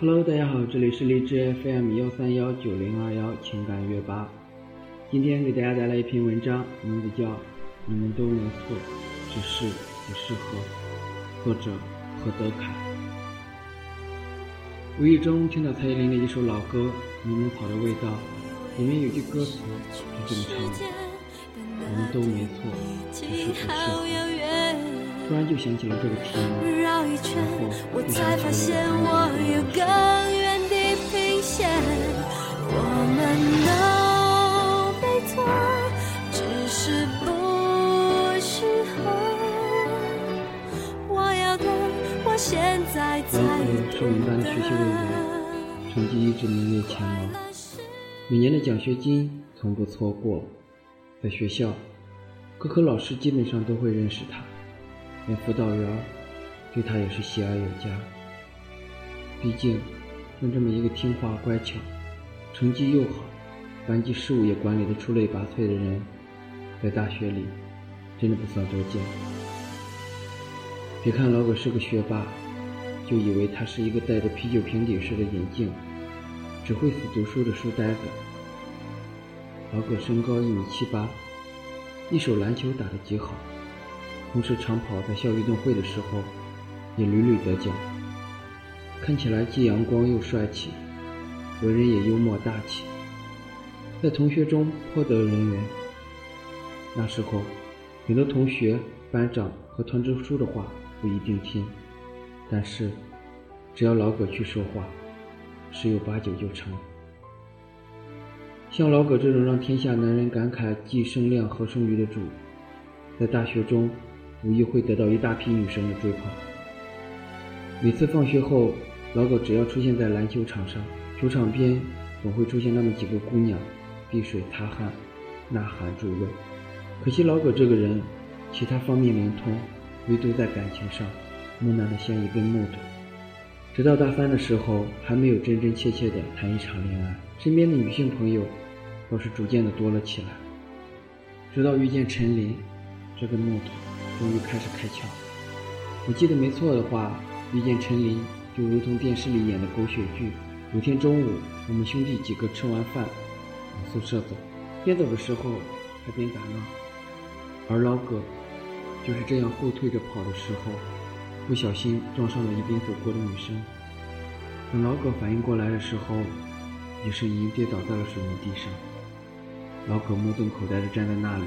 Hello，大家好，这里是荔枝 FM 幺三幺九零二幺情感乐吧。今天给大家带来一篇文章，名字叫《你们都没错，只是不适合》，作者何德凯。无意中听到蔡依林的一首老歌《柠檬草的味道》，里面有句歌词是这么唱的：“我们都没错，只是不适合。”突然就想起了这个题目，然后就想起了有更远的平线。我们都没错，只是不适合。我要的，我现在才懂是我们班的学习委员，成绩一直名列前茅，每年的奖学金从不错过。在学校，各科老师基本上都会认识他。连辅导员对他也是喜爱有加。毕竟，像这么一个听话乖巧、成绩又好、班级事务也管理的出类拔萃的人，在大学里真的不算多见。别看老葛是个学霸，就以为他是一个戴着啤酒瓶底式的眼镜、只会死读书的书呆子。老葛身高一米七八，一手篮球打得极好。同时，长跑在校运动会的时候也屡屡得奖，看起来既阳光又帅气，为人也幽默大气，在同学中颇得人缘。那时候，很多同学、班长和团支书的话不一定听，但是只要老葛去说话，十有八九就成。像老葛这种让天下男人感慨既生亮何生瑜的主，在大学中。无疑会得到一大批女生的追捧。每次放学后，老葛只要出现在篮球场上，球场边总会出现那么几个姑娘，碧水擦汗，呐喊助威。可惜老葛这个人，其他方面灵通，唯独在感情上木讷的像一根木头。直到大三的时候，还没有真真切切的谈一场恋爱，身边的女性朋友倒是逐渐的多了起来。直到遇见陈琳，这根木头。终于开始开窍。我记得没错的话，遇见陈琳就如同电视里演的狗血剧。有天中午，我们兄弟几个吃完饭往宿舍走，边走的时候还边打闹。而老葛就是这样后退着跑的时候，不小心撞上了一边走过的女生。等老葛反应过来的时候，也是已经跌倒在了水泥地上。老葛目瞪口呆地站在那里，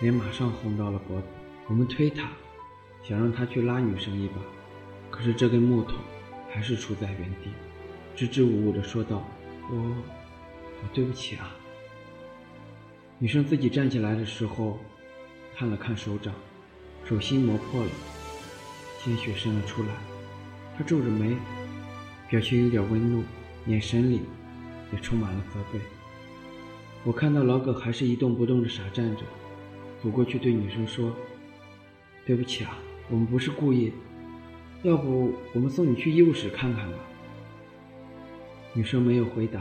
脸马上红到了脖子。我们推他，想让他去拉女生一把，可是这根木头还是杵在原地，支支吾吾地说道：“我，我对不起啊。”女生自己站起来的时候，看了看手掌，手心磨破了，鲜血渗了出来。她皱着眉，表情有点温怒，眼神里也充满了责备。我看到老葛还是一动不动地傻站着，走过去对女生说。对不起啊，我们不是故意。要不我们送你去医务室看看吧。女生没有回答，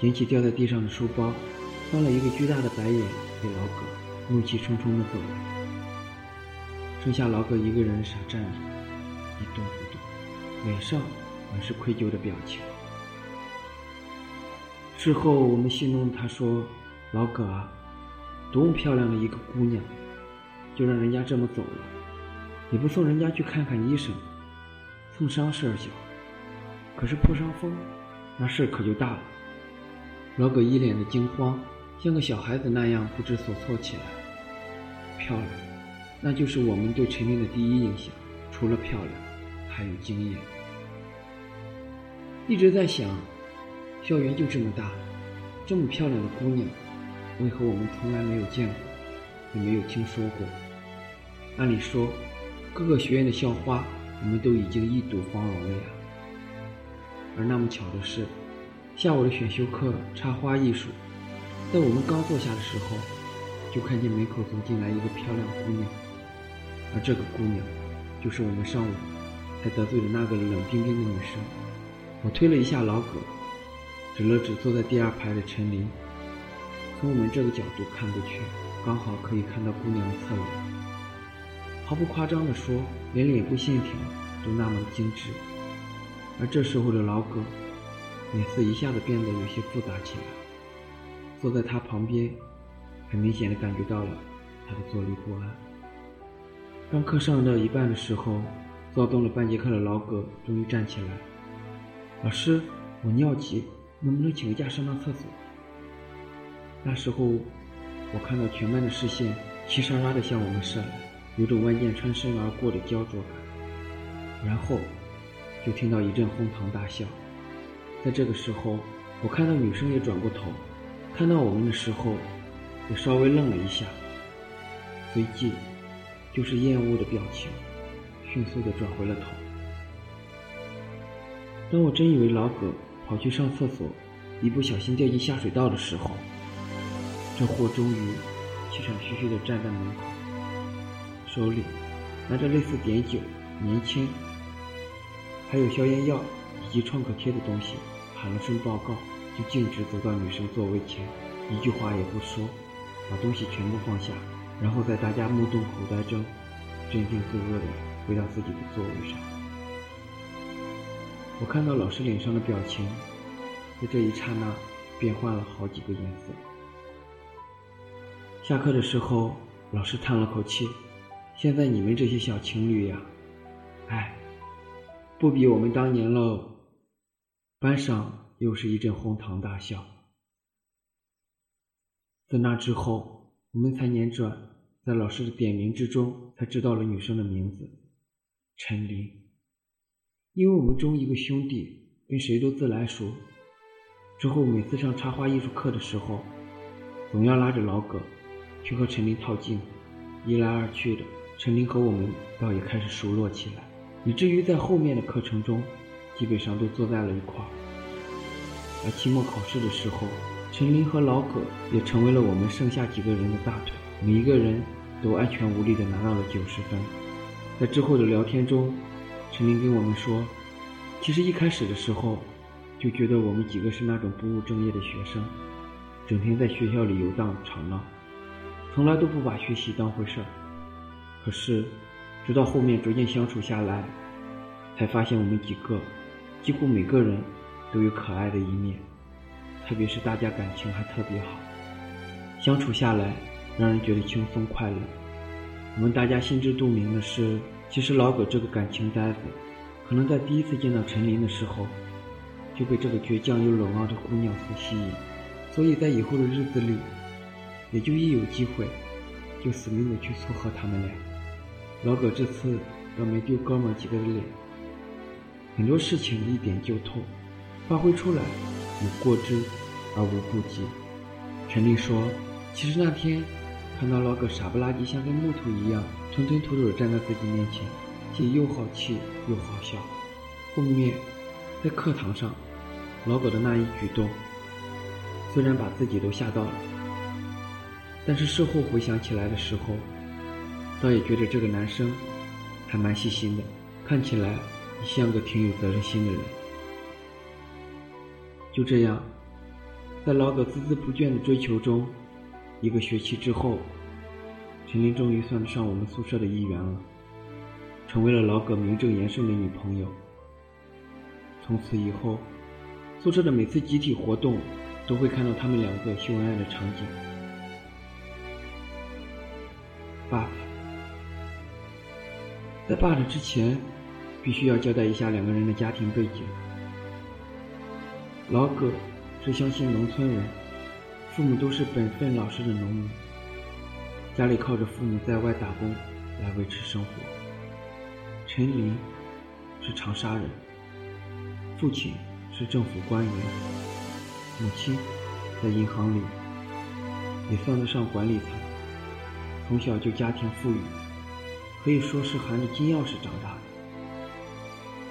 捡起掉在地上的书包，翻了一个巨大的白眼给老葛，怒气冲冲的走了。剩下老葛一个人傻站着，一动不动，脸上满是愧疚的表情。事后我们戏弄他说：“老葛啊，多么漂亮的一个姑娘。”就让人家这么走了，也不送人家去看看医生，蹭伤事儿小，可是破伤风，那事可就大了。老葛一脸的惊慌，像个小孩子那样不知所措起来。漂亮，那就是我们对陈琳的第一印象，除了漂亮，还有惊艳。一直在想，校园就这么大，这么漂亮的姑娘，为何我们从来没有见过？也没有听说过。按理说，各个学院的校花，我们都已经一睹芳容了呀。而那么巧的是，下午的选修课插花艺术，在我们刚坐下的时候，就看见门口走进来一个漂亮姑娘。而这个姑娘，就是我们上午还得罪的那个冷冰冰的女生。我推了一下老葛，指了指坐在第二排的陈琳。从我们这个角度看过去。刚好可以看到姑娘的侧脸，毫不夸张地说，连脸部线条都那么精致。而这时候的老葛脸色一下子变得有些复杂起来。坐在他旁边，很明显的感觉到了他的坐立不安。当课上到一半的时候，躁动了半节课的老葛终于站起来：“老师，我尿急，能不能请个假上趟厕所？”那时候，我看到全班的视线齐刷刷地向我们射来，有种万箭穿身而过的焦灼感。然后，就听到一阵哄堂大笑。在这个时候，我看到女生也转过头，看到我们的时候，也稍微愣了一下，随即就是厌恶的表情，迅速的转回了头。当我真以为老葛跑去上厕所，一不小心掉进下水道的时候，这货终于气喘吁吁的站在门口，手里拿着类似碘酒、棉签，还有消炎药以及创可贴的东西，喊了声报告，就径直走到女生座位前，一句话也不说，把东西全部放下，然后在大家目瞪口呆中，镇定自若地回到自己的座位上。我看到老师脸上的表情，在这一刹那变换了好几个颜色。下课的时候，老师叹了口气：“现在你们这些小情侣呀，哎，不比我们当年喽。”班上又是一阵哄堂大笑。在那之后，我们才辗转在老师的点名之中，才知道了女生的名字——陈琳。因为我们中一个兄弟跟谁都自来熟，之后每次上插花艺术课的时候，总要拉着老葛。去和陈琳套近乎，一来二去的，陈琳和我们倒也开始熟络起来，以至于在后面的课程中，基本上都坐在了一块儿。而期末考试的时候，陈琳和老葛也成为了我们剩下几个人的大腿，每一个人都安全无虑地拿到了九十分。在之后的聊天中，陈琳跟我们说，其实一开始的时候，就觉得我们几个是那种不务正业的学生，整天在学校里游荡吵闹。从来都不把学习当回事儿，可是，直到后面逐渐相处下来，才发现我们几个几乎每个人都有可爱的一面，特别是大家感情还特别好，相处下来让人觉得轻松快乐。我们大家心知肚明的是，其实老葛这个感情呆子，可能在第一次见到陈琳的时候，就被这个倔强又冷傲的姑娘所吸引，所以在以后的日子里。也就一有机会，就死命的去撮合他们俩。老葛这次倒没丢哥们几个的脸，很多事情一点就透，发挥出来有过之而无不及。陈丽说：“其实那天看到老葛傻不拉几，像根木头一样吞吞吐吐的站在自己面前，既又好气又好笑。后面在课堂上，老葛的那一举动，虽然把自己都吓到了。”但是事后回想起来的时候，倒也觉得这个男生还蛮细心的，看起来像个挺有责任心的人。就这样，在老葛孜孜不倦的追求中，一个学期之后，陈琳终于算得上我们宿舍的一员了，成为了老葛名正言顺的女朋友。从此以后，宿舍的每次集体活动，都会看到他们两个秀恩爱的场景。爸在 But 之前，必须要交代一下两个人的家庭背景。老葛是湘西农村人，父母都是本分老实的农民，家里靠着父母在外打工来维持生活。陈琳是长沙人，父亲是政府官员，母亲在银行里也算得上管理层。从小就家庭富裕，可以说是含着金钥匙长大的。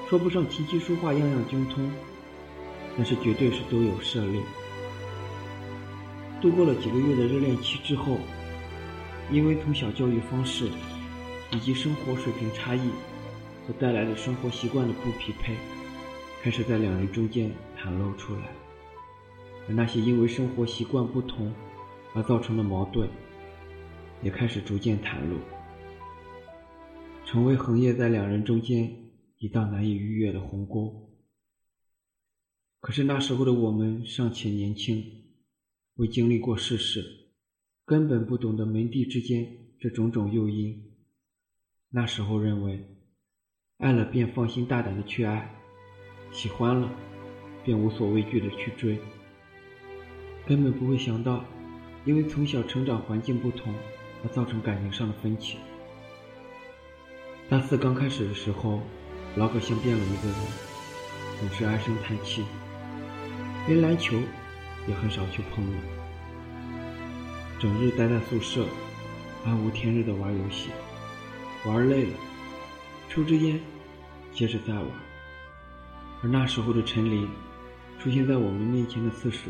说不上琴棋书画样样精通，但是绝对是都有涉猎。度过了几个月的热恋期之后，因为从小教育方式以及生活水平差异所带来的生活习惯的不匹配，开始在两人中间袒露出来。而那些因为生活习惯不同而造成的矛盾。也开始逐渐袒露，成为横亘在两人中间一道难以逾越的鸿沟。可是那时候的我们尚且年轻，未经历过世事，根本不懂得门第之间这种种诱因。那时候认为，爱了便放心大胆的去爱，喜欢了便无所畏惧的去追，根本不会想到，因为从小成长环境不同而造成感情上的分歧。大四刚开始的时候，老葛像变了一个人，总是唉声叹气。连篮球也很少去碰了，整日待在宿舍，暗无天日的玩游戏，玩累了，抽支烟，接着再玩。而那时候的陈琳，出现在我们面前的次数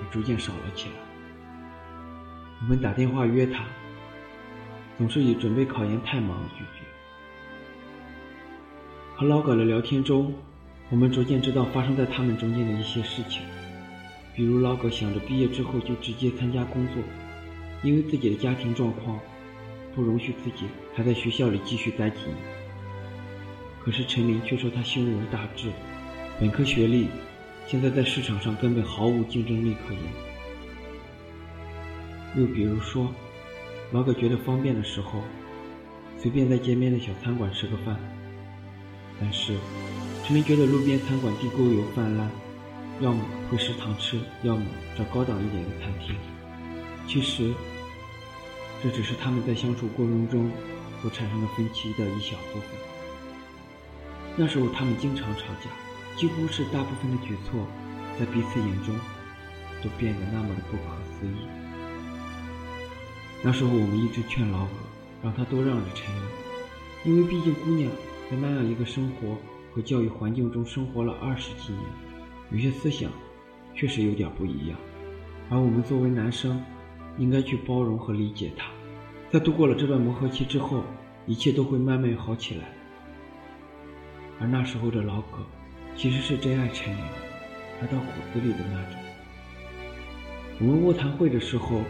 也逐渐少了起来。我们打电话约她，总是以准备考研太忙拒绝。和老葛的聊天中。我们逐渐知道发生在他们中间的一些事情，比如老葛想着毕业之后就直接参加工作，因为自己的家庭状况不容许自己还在学校里继续待几年。可是陈琳却说她胸无大志，本科学历，现在在市场上根本毫无竞争力可言。又比如说，老葛觉得方便的时候，随便在街边的小餐馆吃个饭，但是。陈明觉得路边餐馆地沟油泛滥，要么回食堂吃，要么找高档一点的餐厅。其实，这只是他们在相处过程中所产生的分歧的一小部分。那时候他们经常吵架，几乎是大部分的举措，在彼此眼中都变得那么的不可思议。那时候我们一直劝老葛，让他多让着陈阳，因为毕竟姑娘在那样一个生活。和教育环境中生活了二十几年，有些思想确实有点不一样，而我们作为男生，应该去包容和理解他。在度过了这段磨合期之后，一切都会慢慢好起来。而那时候的老葛，其实是真爱陈琳，爱到骨子里的那种。我们卧谈会的时候，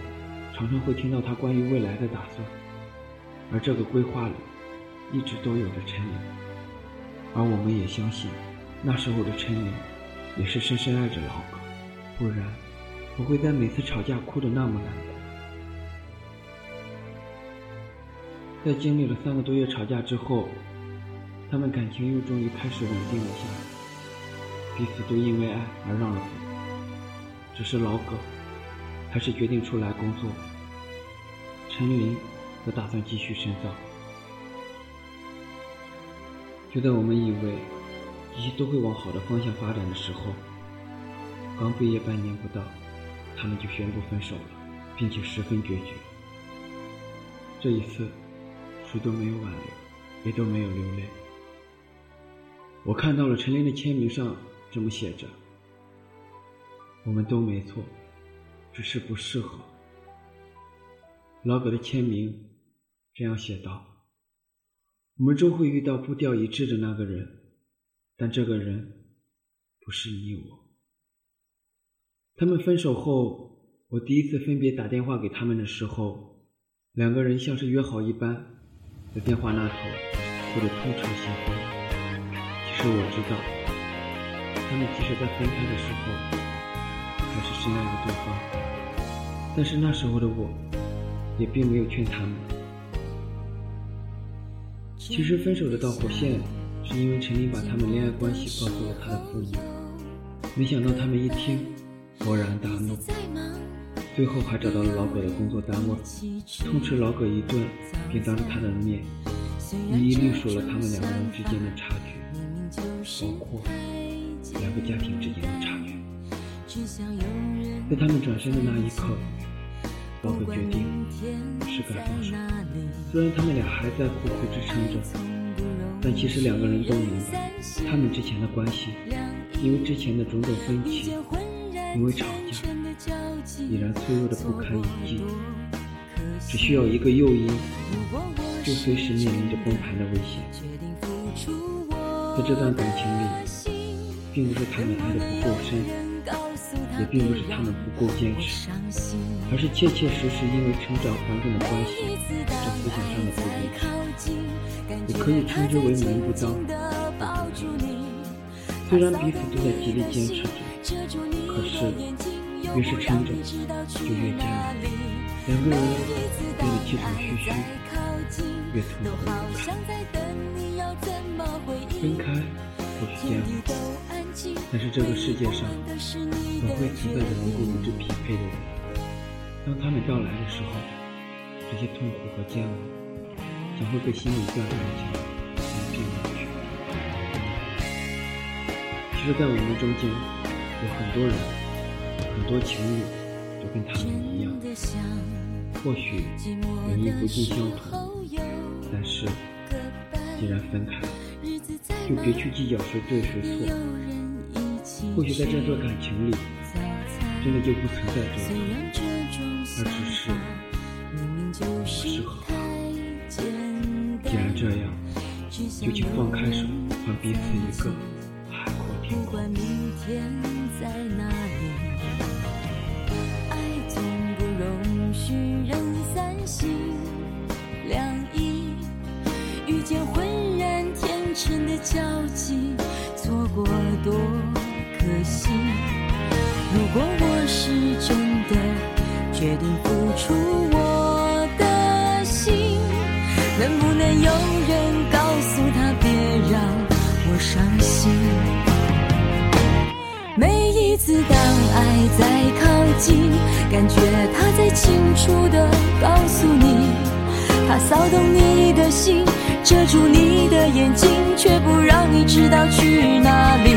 常常会听到他关于未来的打算，而这个规划里，一直都有着陈琳。而我们也相信，那时候的陈琳也是深深爱着老葛，不然不会在每次吵架哭得那么难过。在经历了三个多月吵架之后，他们感情又终于开始稳定了下来，彼此都因为爱而让了步。只是老葛还是决定出来工作，陈琳则打算继续深造。就在我们以为一切都会往好的方向发展的时候，刚毕业半年不到，他们就宣布分手了，并且十分决绝。这一次，谁都没有挽留，也都没有流泪。我看到了陈琳的签名上这么写着：“我们都没错，只是不适合。”老葛的签名这样写道。我们终会遇到步调一致的那个人，但这个人不是你我。他们分手后，我第一次分别打电话给他们的时候，两个人像是约好一般，在电话那头过得痛彻心扉。其实我知道，他们即使在分开的时候，还是深爱着对方。但是那时候的我，也并没有劝他们。其实分手的导火线，是因为陈琳把他们恋爱关系告诉了他的父母，没想到他们一听，勃然大怒，最后还找到了老葛的工作单位，痛斥老葛一顿，并当着他的面，一一列数了他们两个人之间的差距，包括两个家庭之间的差距。在他们转身的那一刻。老葛决定是该放手，虽然他们俩还在苦苦支撑着，但其实两个人都明白，他们之前的关系，因为之前的种种分歧，因为吵架，已然脆弱的不堪一击，只需要一个诱因，就随时面临着崩盘的危险。在这段感情里，并不是他们爱的不够深。也并不是他们不够坚持，而是切切实实因为成长环境的关系，这思想上的不一致，也可以称之为门不当户不对。虽然彼此都在极力坚持着，可是越是撑着，就越艰难。两个人变得气喘吁吁，越痛苦越难。分开或许煎熬，但是这个世界上总会存在着能够与之匹配的人。当他们到来的时候，这些痛苦和煎熬将会被心里断开的墙一并抹去。其实，在我们中间有很多人，很多情侣都跟他们一样，或许原因不尽相同，但是既然分开了，就别去计较谁对谁错。或许在这段感情里，真的就不存在对错，而只是适合。既然这样，就请放开手，还彼此一个。不管明天在哪里，爱总不容许人三心两意。遇见浑然天成的交集，错过多可惜。如果我是真的决定付出我的心，能不能有人告诉他，别让我伤心？每一次当爱在靠近，感觉他在清楚的告诉你，他骚动你的心，遮住你的眼睛，却不让你知道去哪里。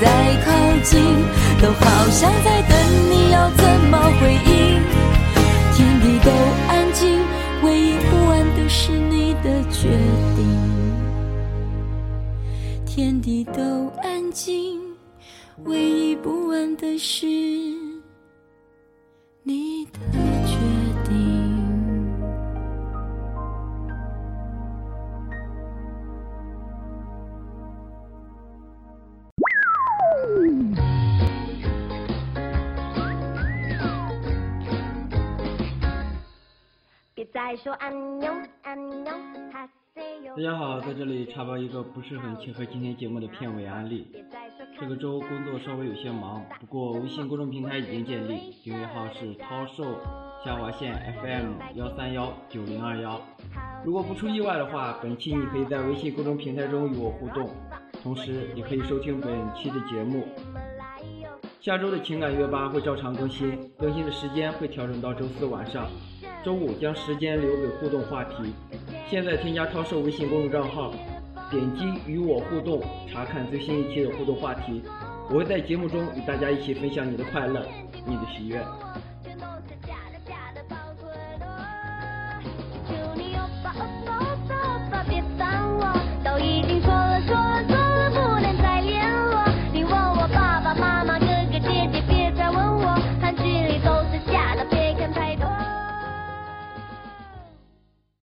在靠近，都好像在等你要怎么回应。天地都安静，唯一不安的是你的决定。天地都安静。唯一不安的是你的再说安妞安妞，大家好，在这里插播一个不是很切合今天节目的片尾案例。这个周工作稍微有些忙，不过微信公众平台已经建立，订阅号是涛瘦下划线 FM 幺三幺九零二幺。如果不出意外的话，本期你可以在微信公众平台中与我互动，同时也可以收听本期的节目。下周的情感月吧会照常更新，更新的时间会调整到周四晚上，周五将时间留给互动话题。现在添加涛寿微信公众账号。点击与我互动，查看最新一期的互动话题。我会在节目中与大家一起分享你的快乐，你的喜悦。